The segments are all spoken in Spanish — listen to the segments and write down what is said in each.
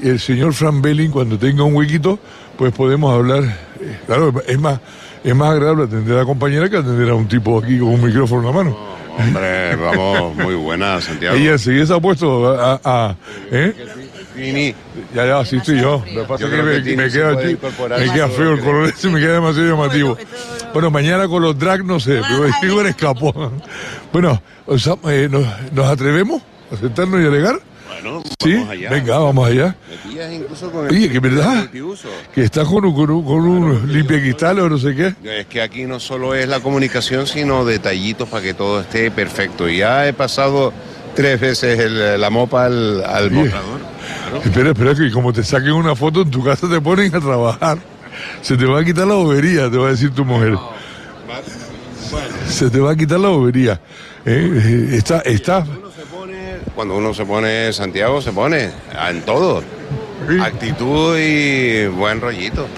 El señor Fran Belling, cuando tenga un huequito, pues podemos hablar. eh, Claro, es más, es más agradable atender a la compañera que atender a un tipo aquí con un micrófono en la mano. Hombre, vamos, muy buena, Santiago. Ella enseguida se ha puesto a. a- a- ¿eh? Ya, ya, sí estoy yo. Lo que pasa Yo es que creo me, que queda, me queda feo el color ese, me queda demasiado llamativo. Bueno, mañana con los drag no sé, pero escapó. Bueno, o sea, eh, ¿nos, nos atrevemos a sentarnos y a alegar? Bueno, Sí, vamos allá. venga, vamos allá. Me incluso con el Oye, que verdad. Que está con un, con un, con un limpiacristales o no sé qué. Es que aquí no solo es la comunicación, sino detallitos para que todo esté perfecto. Ya he pasado tres veces el- la mopa al, al mostrador. Claro. Espera, espera, que como te saquen una foto en tu casa te ponen a trabajar. Se te va a quitar la bobería, te va a decir tu mujer. Se te va a quitar la bobería. Eh, eh, está, está. Cuando uno se pone Santiago, se pone en todo. Actitud y buen rollito.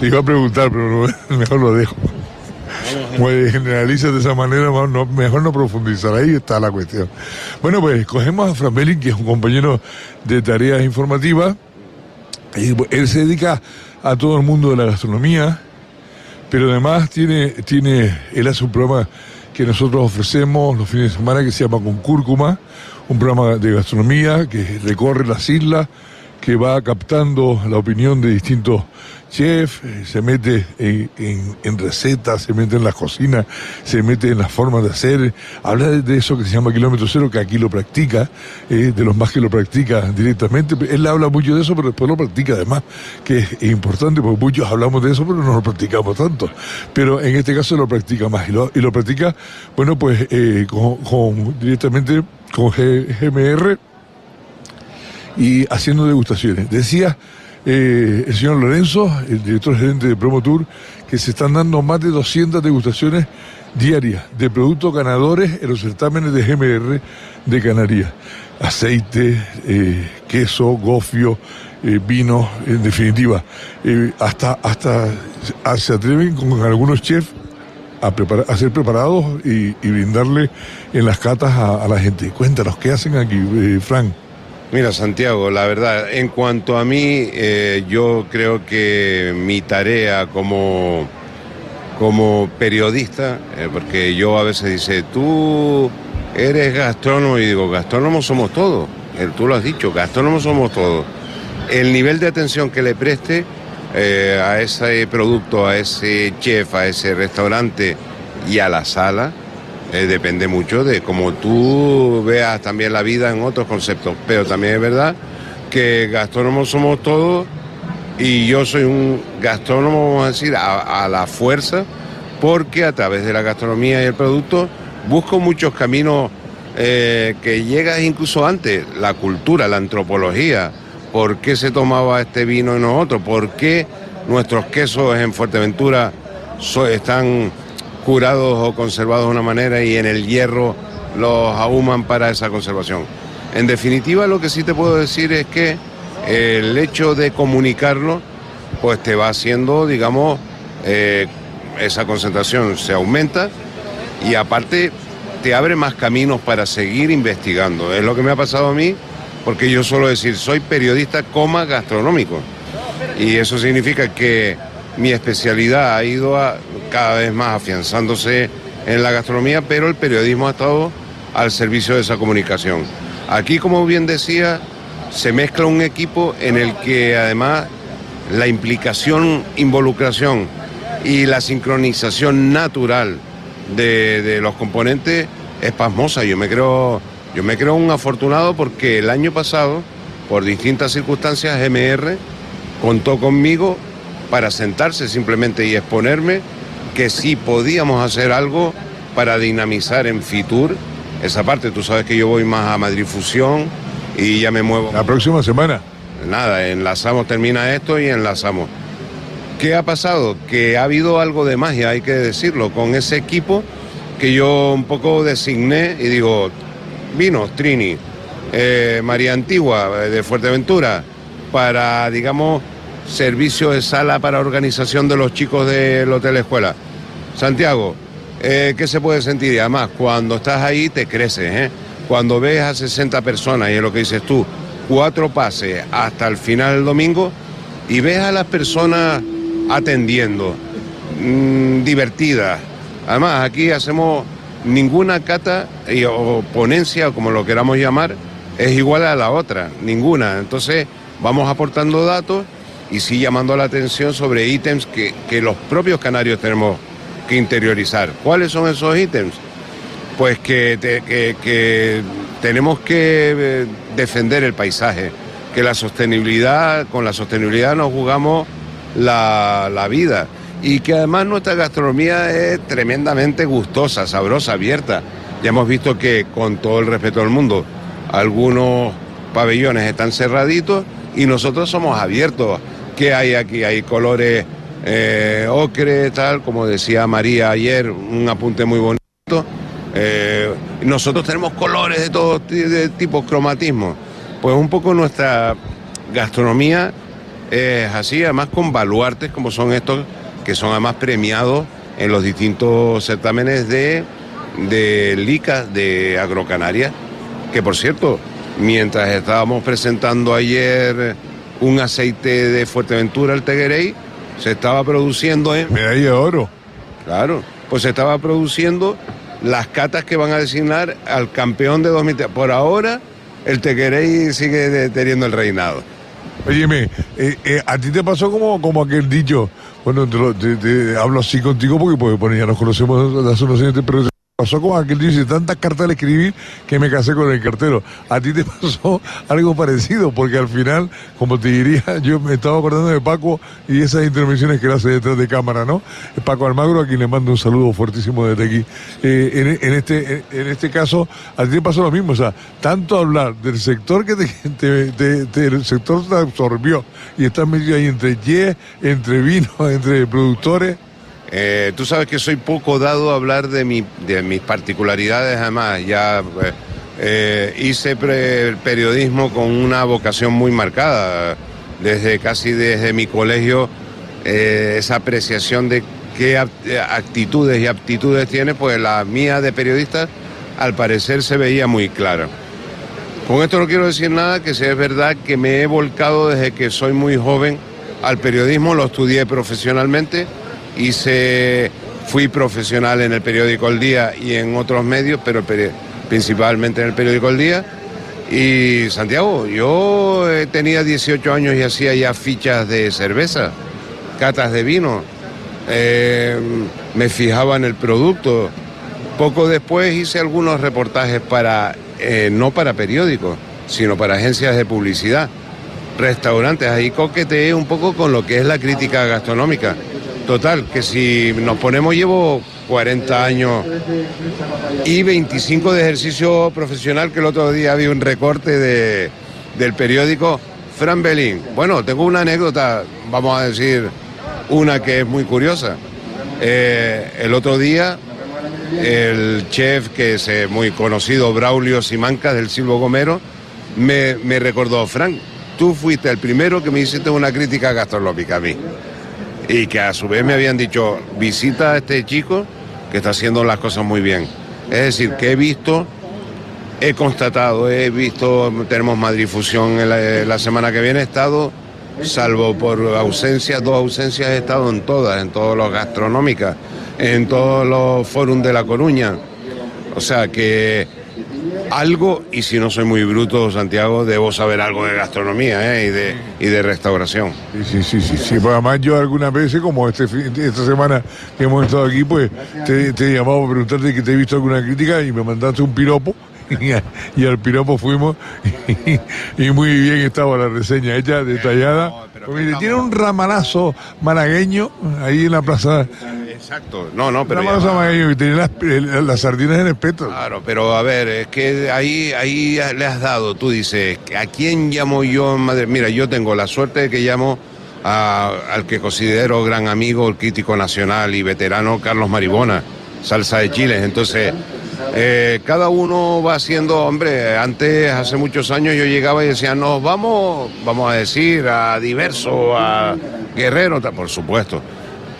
Te iba a preguntar, pero mejor lo dejo. Pues generalizas de esa manera, no- mejor no profundizar. Ahí está la cuestión. Bueno, pues cogemos a Fran Belling, que es un compañero de tareas informativas. Y, él se dedica a todo el mundo de la gastronomía, pero además tiene, tiene, él hace un programa que nosotros ofrecemos los fines de semana que se llama Con Cúrcuma, un programa de gastronomía que recorre las islas, que va captando la opinión de distintos chefs, eh, se mete en, recetas, se mete en las cocinas, se mete en las formas de hacer, habla de, eso que se llama kilómetro cero, que aquí lo practica, eh, de los más que lo practica directamente. Él habla mucho de eso, pero después lo practica además, que es, importante, porque muchos hablamos de eso, pero no lo practicamos tanto. Pero en este caso lo practica más, y lo, y lo practica, bueno, pues eh, con, directamente con GMR y haciendo degustaciones. Decía eh, el señor Lorenzo, el director gerente de Promotour, que se están dando más de 200 degustaciones diarias de productos ganadores en los certámenes de GMR de Canarias. Aceite, eh, queso, gofio, eh, vino, en definitiva. Hasta, hasta se atreven con algunos chefs a, preparar, a ser preparados y, brindarle en las catas a, a la gente. Cuéntanos, ¿qué hacen aquí, eh, Frank? Mira, Santiago, la verdad, en cuanto a mí, eh, yo creo que mi tarea como, como periodista, eh, porque yo a veces dice, tú eres gastrónomo, y digo, gastrónomos somos todos, Eh, tú lo has dicho, gastrónomos somos todos. El nivel de atención que le preste a ese producto, a ese chef, a ese restaurante y a la sala, eh, depende mucho de cómo tú veas también la vida en otros conceptos. Pero también es verdad que gastrónomos somos todos y yo soy un gastrónomo, vamos a decir, a, la fuerza, porque a través de la gastronomía y el producto busco muchos caminos eh, que llegas incluso antes, la cultura, la antropología, por qué se tomaba este vino y no otro, por qué nuestros quesos en Fuerteventura so- están curados o conservados de una manera y en el hierro los ahuman para esa conservación. En definitiva, lo que sí te puedo decir es que el hecho de comunicarlo, pues te va haciendo, digamos, eh, esa concentración se aumenta y aparte te abre más caminos para seguir investigando. Es lo que me ha pasado a mí, porque yo suelo decir, soy periodista coma gastronómico. Y eso significa que mi especialidad ha ido a- cada vez más afianzándose en la gastronomía, pero el periodismo ha estado al servicio de esa comunicación. Aquí, como bien decía, se mezcla un equipo en el que además la implicación, involucración y la sincronización natural de, de los componentes es pasmosa. Yo me creo, yo me creo un afortunado porque el año pasado, por distintas circunstancias, GMR contó conmigo para sentarse simplemente y exponerme que sí podíamos hacer algo para dinamizar en Fitur esa parte. Tú sabes que yo voy más a Madrid Fusión y ya me muevo. La próxima semana. Nada, enlazamos, termina esto y enlazamos. ¿Qué ha pasado? Que ha habido algo de magia, hay que decirlo, con ese equipo que yo un poco designé y digo, vinos, Trini, eh, María Antigua eh, de Fuerteventura, para, digamos, servicio de sala para organización de los chicos del Hotel Escuela. Santiago, eh, ¿qué se puede sentir? Y además, cuando estás ahí te creces, ¿eh? Cuando ves a 60 personas, y es lo que dices tú, cuatro pases hasta el final del domingo y ves a las personas atendiendo, mm, divertidas. Además, aquí hacemos ninguna cata o ponencia, como lo queramos llamar, es igual a la otra, ninguna. Entonces, vamos aportando datos y sí llamando la atención sobre ítems que, los propios canarios tenemos que interiorizar. ¿Cuáles son esos ítems? Pues que, que tenemos que eh, defender el paisaje, que la sostenibilidad, con la sostenibilidad nos jugamos la, la vida y que además nuestra gastronomía es tremendamente gustosa, sabrosa, abierta. Ya hemos visto que con todo el respeto del mundo, algunos pabellones están cerraditos y nosotros somos abiertos. ¿Qué hay aquí? Hay colores eh, ocre, tal, como decía María ayer, un apunte muy bonito. Eh, nosotros tenemos colores de todo de tipo, cromatismo. Pues un poco nuestra gastronomía es así, además con baluartes como son estos, que son además premiados en los distintos certámenes de, de LICA de Agrocanaria, que por cierto, mientras estábamos presentando ayer un aceite de Fuerteventura, el Teguerey, se estaba produciendo en... Medalla de oro. Claro, pues se estaba produciendo las catas que van a designar al campeón de 2000. Por ahora, el Tequerey sigue teniendo el reinado. Óyeme, eh, eh, a ti te pasó como, como aquel dicho, bueno, te, hablo así contigo porque, pues, bueno, ya nos conocemos hace unos años, pero pasó con aquel dice, tantas cartas al escribir que me casé con el cartero. A ti te pasó algo parecido, porque al final, como te diría, yo me estaba acordando de Paco y esas intervenciones que él hace detrás de cámara, ¿no? Paco Almagro, a quien le mando un saludo fuertísimo desde aquí. Eh, en, este, en este caso, a ti te pasó lo mismo, o sea, tanto hablar del sector que te, el sector te absorbió y estás metido ahí entre ye, entre vino, entre productores. Eh, tú sabes que soy poco dado a hablar de, mi, de mis particularidades, además, ya eh, eh, hice periodismo con una vocación muy marcada, desde casi desde mi colegio, esa apreciación de qué actitudes y aptitudes tiene, pues la mía de periodista al parecer se veía muy clara. Con esto no quiero decir nada, que si es verdad que me he volcado desde que soy muy joven al periodismo, lo estudié profesionalmente hice, fui profesional en el periódico El Día y en otros medios, pero principalmente en el periódico El Día. Y Santiago, yo tenía 18 años y hacía ya fichas de cerveza, catas de vino, eh, me fijaba en el producto. Poco después hice algunos reportajes para, eh, no para periódicos, sino para agencias de publicidad, restaurantes. Ahí coqueteé un poco con lo que es la crítica gastronómica. Total, que si nos ponemos, llevo 40 años y 25 de ejercicio profesional, que el otro día había un recorte de, del periódico Fran Belín. Bueno, tengo una anécdota, vamos a decir, una que es muy curiosa. Eh, el otro día, el chef, que es eh, muy conocido, Braulio Simancas, del Silvo Gomero, me, me recordó, Fran, tú fuiste el primero que me hiciste una crítica gastronómica a mí y que a su vez me habían dicho, visita a este chico que está haciendo las cosas muy bien. Es decir, que he visto, he constatado, he visto, tenemos Madrid Fusión la, semana que viene, he estado, salvo por ausencias, dos ausencias, he estado en todas, en todos los gastronómicas, en todos los foros de La Coruña. O sea que algo, y si no soy muy bruto, Santiago, debo saber algo de gastronomía ¿eh? y, de, y de restauración. Sí, sí, sí, sí, Pues además yo algunas veces, como este esta semana que hemos estado aquí, pues te, te he llamado para preguntarte que te he visto alguna crítica y me mandaste un piropo y, al piropo fuimos y, muy bien estaba la reseña hecha, detallada. tiene un ramalazo malagueño ahí en la plaza. Exacto, no, no, pero. Y tiene las, sardinas en espeto. Claro, pero a ver, es que ahí, ahí le has dado, tú dices, ¿a quién llamo yo? Madre? Mira, yo tengo la suerte de que llamo al que considero gran amigo, el crítico nacional y veterano Carlos Maribona, salsa de Chile. Entonces, eh, cada uno va haciendo, hombre, antes, hace muchos años yo llegaba y decía, nos vamos, vamos a decir, a diverso, a guerrero, por supuesto.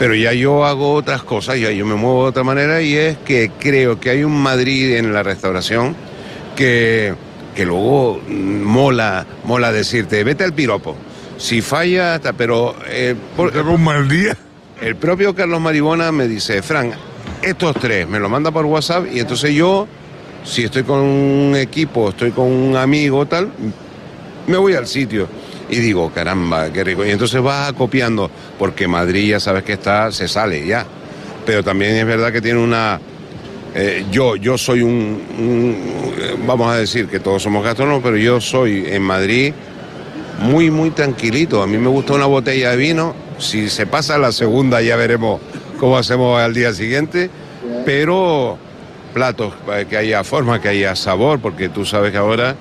Pero ya yo hago otras cosas, ya yo me muevo de otra manera y es que creo que hay un Madrid en la restauración que que luego mola, mola decirte, vete al piropo. Si falla, pero... Eh, por, un mal día? El propio Carlos Maribona me dice, Fran, estos tres, me lo manda por WhatsApp y entonces yo, si estoy con un equipo, estoy con un amigo, tal, me voy al sitio y digo, caramba, qué rico. Y entonces vas copiando, porque Madrid ya sabes que está, se sale ya. Pero también es verdad que tiene una eh, yo, yo soy un, vamos a decir que todos somos gastrónomos, pero yo soy en Madrid muy, muy tranquilito. A mí me gusta una botella de vino. Si se pasa la segunda ya veremos cómo hacemos al día siguiente. Pero platos, que haya forma, que haya sabor, porque tú sabes que ahora,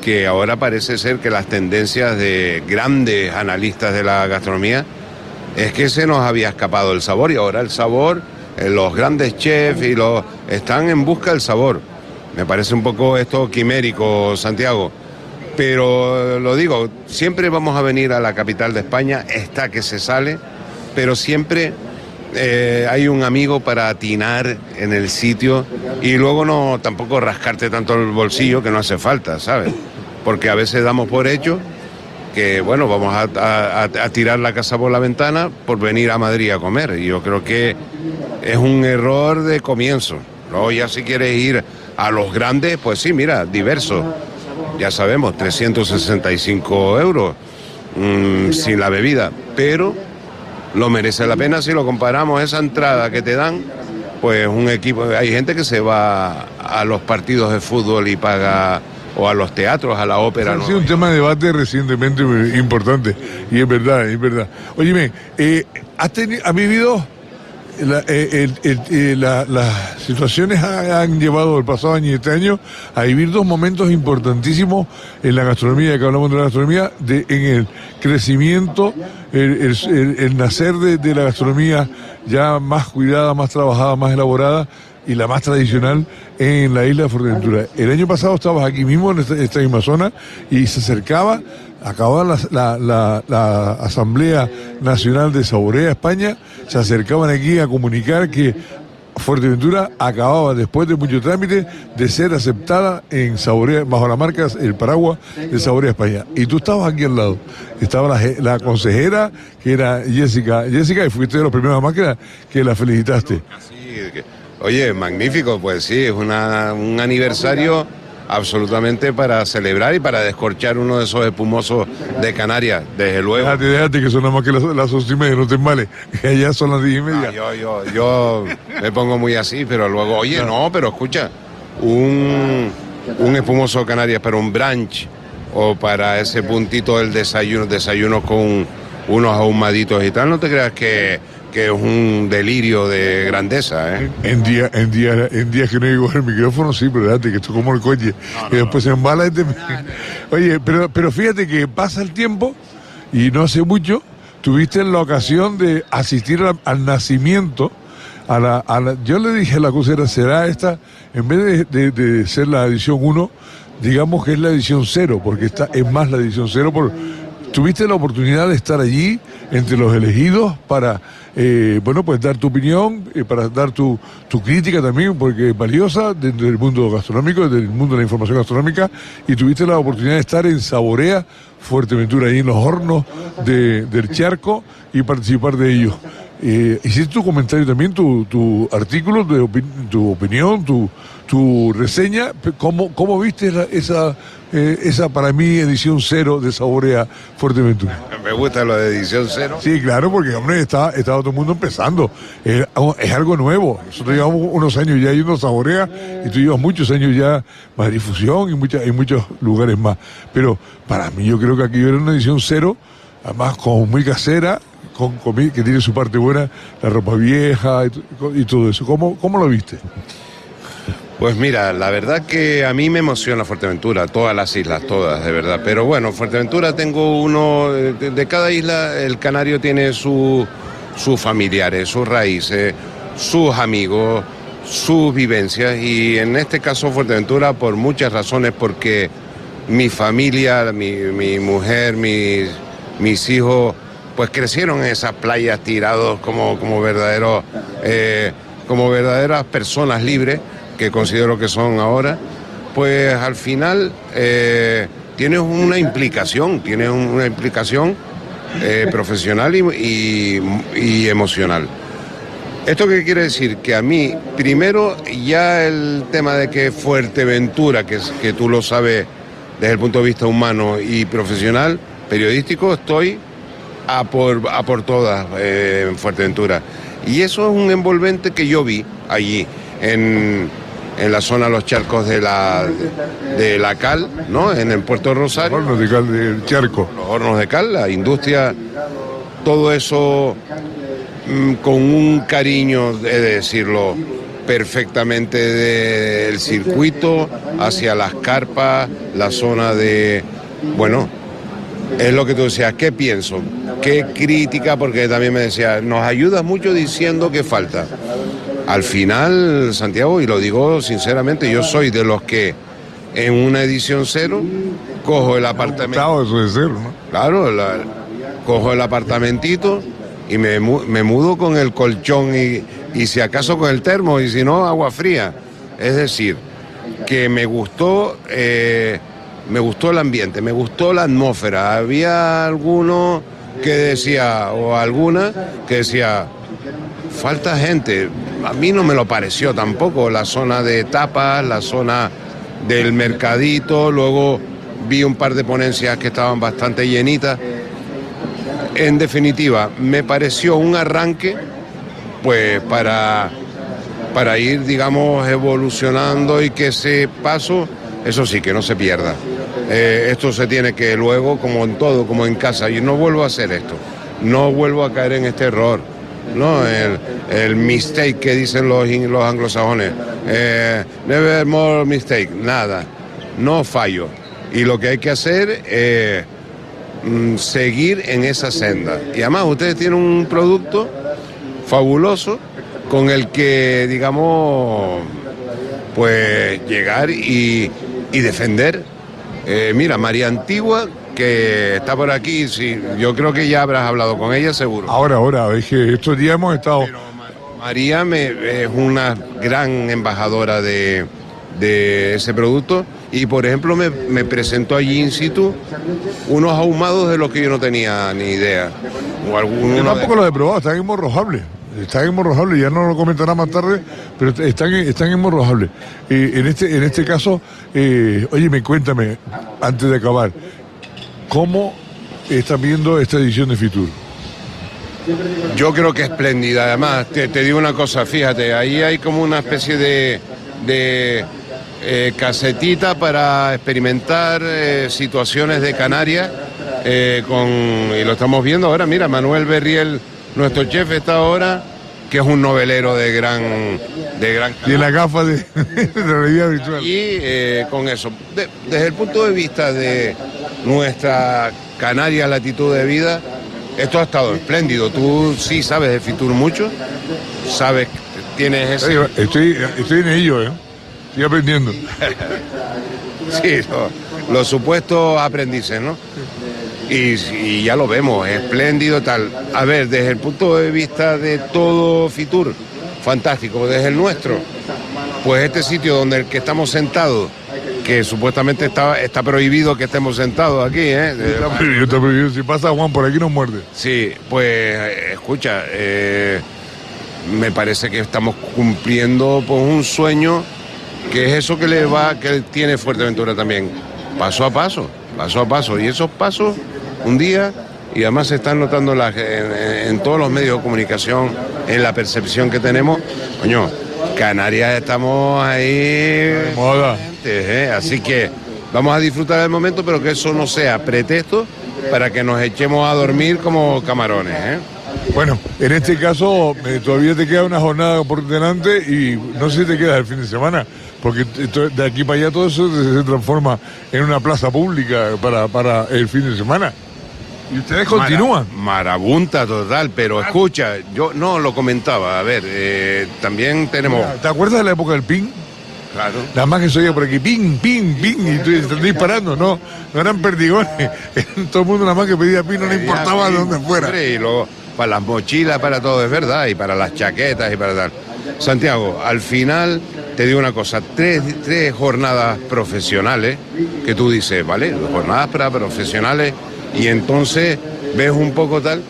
que ahora parece ser que las tendencias de grandes analistas de la gastronomía es que se nos había escapado el sabor y ahora el sabor eh, los grandes chefs y los están en busca del sabor. Me parece un poco esto quimérico, Santiago. Pero lo digo, siempre vamos a venir a la capital de España, está que se sale, pero siempre eh, hay un amigo para atinar en el sitio y luego no tampoco rascarte tanto el bolsillo que no hace falta, ¿sabes? Porque a veces damos por hecho que, bueno, vamos a, tirar la casa por la ventana por venir a Madrid a comer. Yo creo que es un error de comienzo. Luego ya si quieres ir a los grandes, pues sí, mira, diverso. Ya sabemos, 365 euros mm, sin la bebida, pero lo merece la pena si lo comparamos esa entrada que te dan, pues un equipo, hay gente que se va a los partidos de fútbol y paga o a los teatros, a la ópera. Ha sido un tema de debate recientemente importante y es verdad, es verdad. Óyeme, eh, ¿has, ¿has vivido eh, eh, las situaciones han llevado el pasado año y este año a vivir dos momentos importantísimos en la gastronomía, que hablamos de la gastronomía, de, en el crecimiento, el, nacer de, la gastronomía ya más cuidada, más trabajada, más elaborada y la más tradicional en la isla de Fuerteventura. El año pasado estabas aquí mismo, en esta, misma zona, y se acercaba acababa la, Asamblea Nacional de Saborea España, se acercaban aquí a comunicar que Fuerteventura acababa, después de mucho trámite, de ser aceptada en Saborea, bajo la marca El Paraguas de Saborea España. Y tú estabas aquí al lado. Estaba la, consejera, que era Jessica. Jessica, y fuiste de los primeros más que la, felicitaste. Oye, magnífico, pues sí, es una, un aniversario absolutamente para celebrar y para descorchar uno de esos espumosos de Canarias, desde luego. Déjate, déjate, que son nada más que las, las once y media, no te males, que allá son las diez y media. yo, yo, yo me pongo muy así, pero luego, oye, no, pero escucha, un, un espumoso Canarias, pero un brunch, o para ese puntito del desayuno, desayuno con unos ahumaditos y tal, no te creas que que es un delirio de grandeza. ¿eh? En, día, en, día, en días que no digo el micrófono, sí, pero date que esto como el coche. y después se embala este. Oye, pero, pero fíjate que pasa el tiempo y no hace mucho tuviste la ocasión de asistir al, nacimiento. A la, yo le dije a la cosera, será esta, en vez de, de, ser la edición 1, digamos que es la edición 0, porque esta es más la edición 0 por tuviste la oportunidad de estar allí entre los elegidos para, eh, bueno, pues dar tu opinión, eh, para dar tu, crítica también, porque es valiosa dentro del mundo gastronómico, del mundo de la información gastronómica, y tuviste la oportunidad de estar en Saborea, Fuerteventura, ahí en los hornos del charco y participar de ellos. Eh, hiciste tu comentario también, tu, tu artículo, de tu opinión, tu, tu reseña. ¿Cómo, cómo viste esa, eh, esa, para mí, edición cero de Saborea Fuerteventura? Me gusta lo de edición cero. Sí, claro, porque, hombre, está, está todo el mundo empezando. Es, algo nuevo. Nosotros llevamos unos años ya yendo a Saborea y tú llevas muchos años ya más difusión y, mucha, en muchos lugares más. Pero para mí, yo creo que aquí era una edición cero, además como muy casera, que tiene su parte buena, la ropa vieja y, todo eso. ¿Cómo, ¿Cómo lo viste? Pues mira, la verdad que a mí me emociona Fuerteventura, todas las islas, todas, de verdad. Pero bueno, Fuerteventura tengo uno, de, cada isla el canario tiene sus familiares, sus raíces, sus amigos, sus vivencias. Y en este caso Fuerteventura por muchas razones, porque mi familia, mi, mujer, mis, mis hijos pues crecieron en esas playas tirados como, como, verdaderos, eh, como verdaderas personas libres, que considero que son ahora. pues al final eh, tienes una implicación, tienes una implicación eh, profesional y, y, emocional. ¿Esto qué quiere decir? Que a mí, primero, ya el tema de que Fuerteventura, que, que tú lo sabes desde el punto de vista humano y profesional, periodístico, estoy a por, a por todas eh, en Fuerteventura. Y eso es un envolvente que yo vi allí, en, en la zona de los charcos de la, de la cal, ¿no? En el puerto de Rosario. Los hornos de cal del charco. Los hornos de cal, la industria, todo eso mm, con un cariño, de decirlo, perfectamente del circuito hacia las carpas, la zona de, bueno, es lo que tú decías, ¿qué pienso? ¿Qué crítica? Porque también me decía, nos ayudas mucho diciendo que falta. Al final, Santiago, y lo digo sinceramente, yo soy de los que en una edición cero cojo el apartamento. Eso de cero, ¿no? Claro, cojo el apartamentito y me, me, mudo con el colchón y, y si acaso con el termo y si no, agua fría. Es decir, que me gustó. Eh, me gustó el ambiente, me gustó la atmósfera. Había alguno que decía, o alguna que decía, falta gente. A mí no me lo pareció tampoco, la zona de tapas, la zona del mercadito, luego vi un par de ponencias que estaban bastante llenitas. En definitiva, me pareció un arranque, pues para, para ir, digamos, evolucionando y que ese paso, eso sí, que no se pierda. Eh, esto se tiene que luego, como en todo, como en casa, y no vuelvo a hacer esto, no vuelvo a caer en este error. ¿no? El, mistake que dicen los, los anglosajones. Eh, never more mistake, nada. No fallo. Y lo que hay que hacer es mm, seguir en esa senda. Y además ustedes tienen un producto fabuloso con el que, digamos, pues llegar y defender eh, mira, María Antigua, que está por aquí, sí, yo creo que ya habrás hablado con ella, seguro. Ahora, ahora, es que estos días hemos estado... María me, es una gran embajadora de, ese producto y, por ejemplo, me, presentó allí in situ unos ahumados de los que yo no tenía ni idea. O alguno yo tampoco los he probado, están hemorrojables. Están hemorrojables, ya no lo comentará más tarde, pero están, están hemorrojables. Eh, en, este, en este caso, eh, oye, me cuéntame, antes de acabar, ¿cómo están viendo esta edición de Fitur? Yo creo que es espléndida. Además, te, digo una cosa, fíjate, ahí hay como una especie de, de eh, casetita para experimentar situaciones de Canarias. con, y lo estamos viendo ahora, mira, Manuel Berriel nuestro chef está ahora, que es un novelero de gran... De gran y la gafa de, realidad virtual. Y eh, con eso, desde el punto de vista de nuestra canaria latitud de vida, esto ha estado espléndido. Tú sí sabes de Fitur mucho, sabes, tienes ese... Estoy, estoy en ello, ¿eh? Estoy aprendiendo. sí, los supuestos aprendices, ¿no? Y, ya lo vemos, espléndido tal. A ver, desde el punto de vista de todo Fitur, fantástico, desde el nuestro, pues este sitio donde el que estamos sentados, que supuestamente está, está prohibido que estemos sentados aquí, ¿eh? Está prohibido, está prohibido. Si pasa Juan por aquí nos muerde. Sí, pues escucha, eh, me parece que estamos cumpliendo pues, un sueño que es eso que le va, que tiene Fuerteventura también, paso a paso, paso a paso. Y esos pasos un día y además se están notando en, todos los medios de comunicación, en la percepción que tenemos. Coño, Canarias estamos ahí. Moda. ¿eh? Así que vamos a disfrutar del momento, pero que eso no sea pretexto para que nos echemos a dormir como camarones. ¿eh? Bueno, en este caso eh, todavía te queda una jornada por delante y no sé si te queda el fin de semana, porque de aquí para allá todo eso se transforma en una plaza pública para, para el fin de semana. Y ustedes continúan. marabunta total, pero escucha, yo no lo comentaba, a ver, eh, también tenemos... ¿Te acuerdas de la época del ping? Claro. Nada más que se oía por aquí, ping, ping, ping, y tú estás disparando, no, no eran perdigones. Todo el mundo nada más que pedía ping, no le importaba de dónde fuera. Y luego, para las mochilas, para todo, es verdad, y para las chaquetas y para tal. Santiago, al final te digo una cosa, tres, tres jornadas profesionales que tú dices, ¿vale? Jornadas para profesionales y entonces ves un poco tal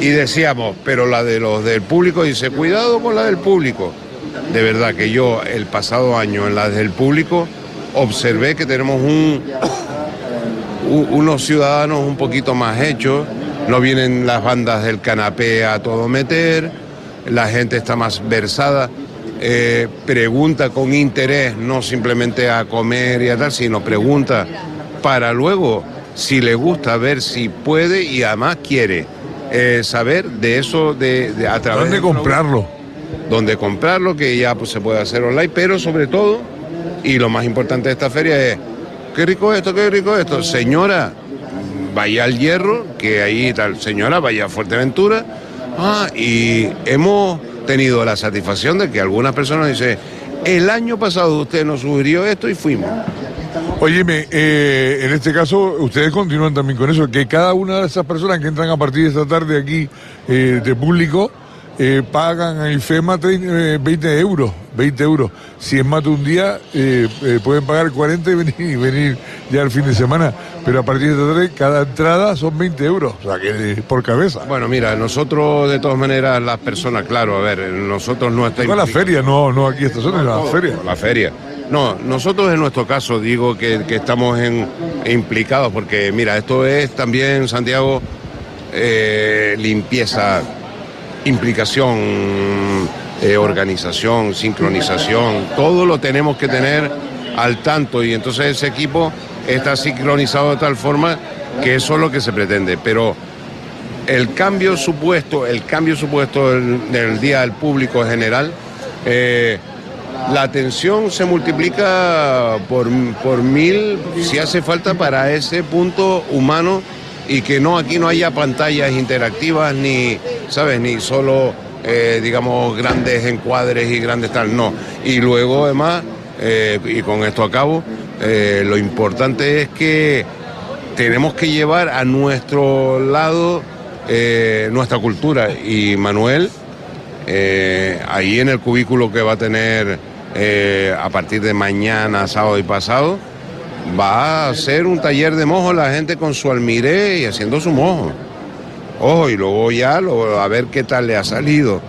y decíamos, pero la de los del público dice, cuidado con la del público. De verdad que yo el pasado año en la del público observé que tenemos un, unos ciudadanos un poquito más hechos, no vienen las bandas del canapé a todo meter, la gente está más versada, eh, pregunta con interés, no simplemente a comer y a tal, sino pregunta para luego, si le gusta, ver si puede y además quiere eh, saber de eso de, a través ¿Dónde comprarlo? Dónde comprarlo, que ya pues, se puede hacer online, pero sobre todo, y lo más importante de esta feria es, qué rico esto, qué rico esto, señora, vaya al hierro, que ahí tal, señora, vaya a Fuerteventura, ah, y hemos tenido la satisfacción de que algunas personas dicen, el año pasado usted nos sugirió esto y fuimos. Óyeme, eh, en este caso, ustedes continúan también con eso, que cada una de esas personas que entran a partir de esta tarde aquí eh, de público eh, pagan a IFEMA 20 euros, 20 euros. Si es más de un día, pueden pagar 40 y venir, y venir ya el fin de semana. Pero a partir de esta tarde, cada entrada son 20 euros, o sea, que por cabeza. Bueno, mira, nosotros de todas maneras, las personas, claro, a ver, nosotros no estamos... No la feria, no, no aquí esta zona, la feria. La feria. No, nosotros en nuestro caso digo que, estamos en, implicados porque mira, esto es también, Santiago, eh, limpieza, implicación, eh, organización, sincronización, todo lo tenemos que tener al tanto y entonces ese equipo está sincronizado de tal forma que eso es lo que se pretende. Pero el cambio supuesto, el cambio supuesto del, día del público en general, eh, la atención se multiplica por, por mil si hace falta para ese punto humano y que no aquí no haya pantallas interactivas ni, ¿sabes? Ni solo, eh, digamos, grandes encuadres y grandes tal, no. Y luego, además, eh, y con esto acabo, eh, lo importante es que tenemos que llevar a nuestro lado nuestra cultura. Y Manuel, ahí en el cubículo que va a tener a partir de mañana, sábado y pasado, va a ser un taller de mojo, la gente con su almiré y haciendo su mojo. Ojo, y luego ya a ver qué tal le ha salido.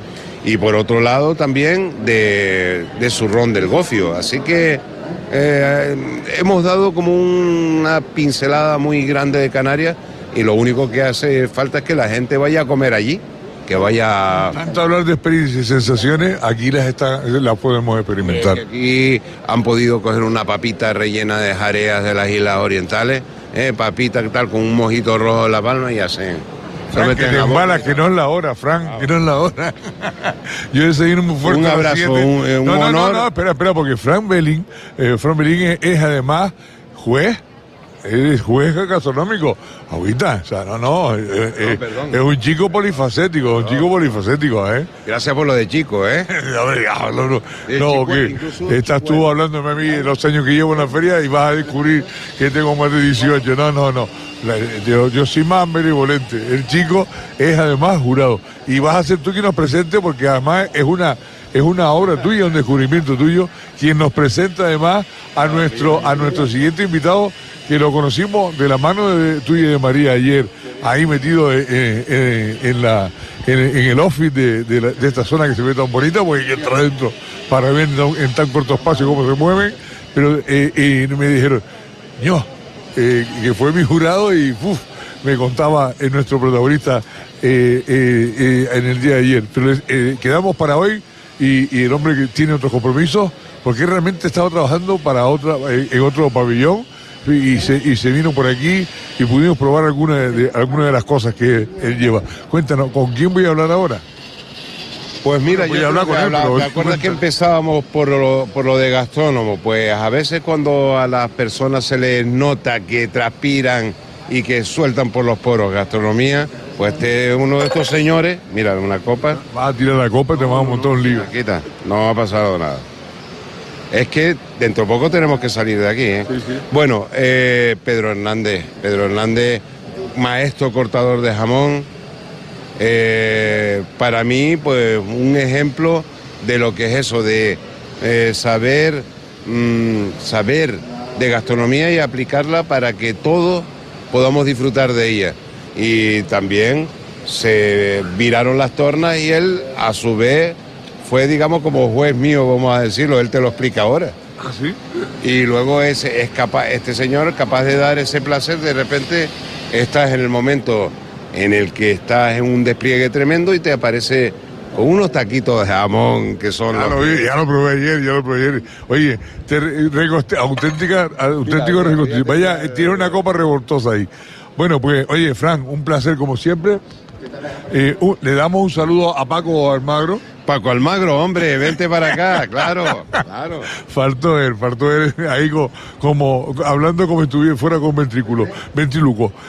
Y por otro lado también de, de su ron del gofio. Así que eh, hemos dado como una pincelada muy grande de Canarias y lo único que hace falta es que la gente vaya a comer allí que vaya... Tanto hablar de experiencias y sensaciones, aquí las, está, las podemos experimentar. aquí han podido coger una papita rellena de jareas de las islas orientales, eh, papita tal con un mojito rojo en la palma y hacen... Frank, que, que no es la hora, Frank, que no es la hora. Yo desayuno muy fuerte. Un abrazo, un, eh, un no, no, no, no, espera, espera, porque Frank Belling, eh, Frank Belling es además juez es juez gastronómico. Ahorita, o sea, no, no, eh, eh, es un chico polifacético, un chico polifacético, ¿eh? Gracias por lo de chico, ¿eh? no, no, no que estás tú hablándome a mí de los años que llevo en la feria y vas a descubrir que tengo más de 18. No, no, no. Yo, yo soy más benevolente. El chico es además jurado. Y vas a ser tú quien nos presente porque además es una es una obra tuya, un descubrimiento tuyo, quien nos presenta además a nuestro, a nuestro siguiente invitado, que lo conocimos de la mano de tuya y de María ayer, ahí metido en, la, en, el office de, esta zona que se ve tan bonita, porque hay que entrar dentro para ver en tan corto espacio cómo se mueven. Pero eh, me dijeron, no, eh, que fue mi jurado y me contaba en nuestro protagonista eh, en el día de ayer. Pero quedamos para hoy y, y, el hombre que tiene otros compromisos, porque realmente estaba trabajando para otra, en otro pabellón y se, y se vino por aquí y pudimos probar algunas de, alguna de las cosas que él lleva. Cuéntanos, ¿con quién voy a hablar ahora? Pues mira, yo hablar con él, ¿te acuerdas que empezábamos por lo, por lo de gastrónomo? Pues a veces cuando a las personas se les nota que transpiran y que sueltan por los poros gastronomía, pues este uno de estos señores, mira, una copa. Va a tirar la copa y te va a montar un lío. No ha pasado nada es que dentro de poco tenemos que salir de aquí. ¿eh? Bueno, eh, Pedro Hernández, Pedro Hernández, maestro cortador de jamón, eh, para mí, pues un ejemplo de lo que es eso, de saber, mm, saber de gastronomía y aplicarla para que todos podamos disfrutar de ella. Y también se viraron las tornas y él, a su vez, fue, digamos, como juez mío, vamos a decirlo, él te lo explica ahora. ¿Ah, sí? Y luego es, es capaz, este señor capaz de dar ese placer, de repente estás en el momento en el que estás en un despliegue tremendo y te aparece con unos taquitos de jamón que son Ya los lo, vi, ya lo probé ayer, ya lo probé ayer. Oye, te re- recoste- auténtica, auténtico recoste- Vaya, tiene una copa revoltosa ahí. Bueno, pues, oye, Frank, un placer como siempre. Eh, uh, le damos un saludo a Paco Almagro. Paco Almagro, hombre, vente para acá, claro, claro. Faltó él, faltó él ahí co- como, hablando como estuviera fuera con ventrículo, ventríloco.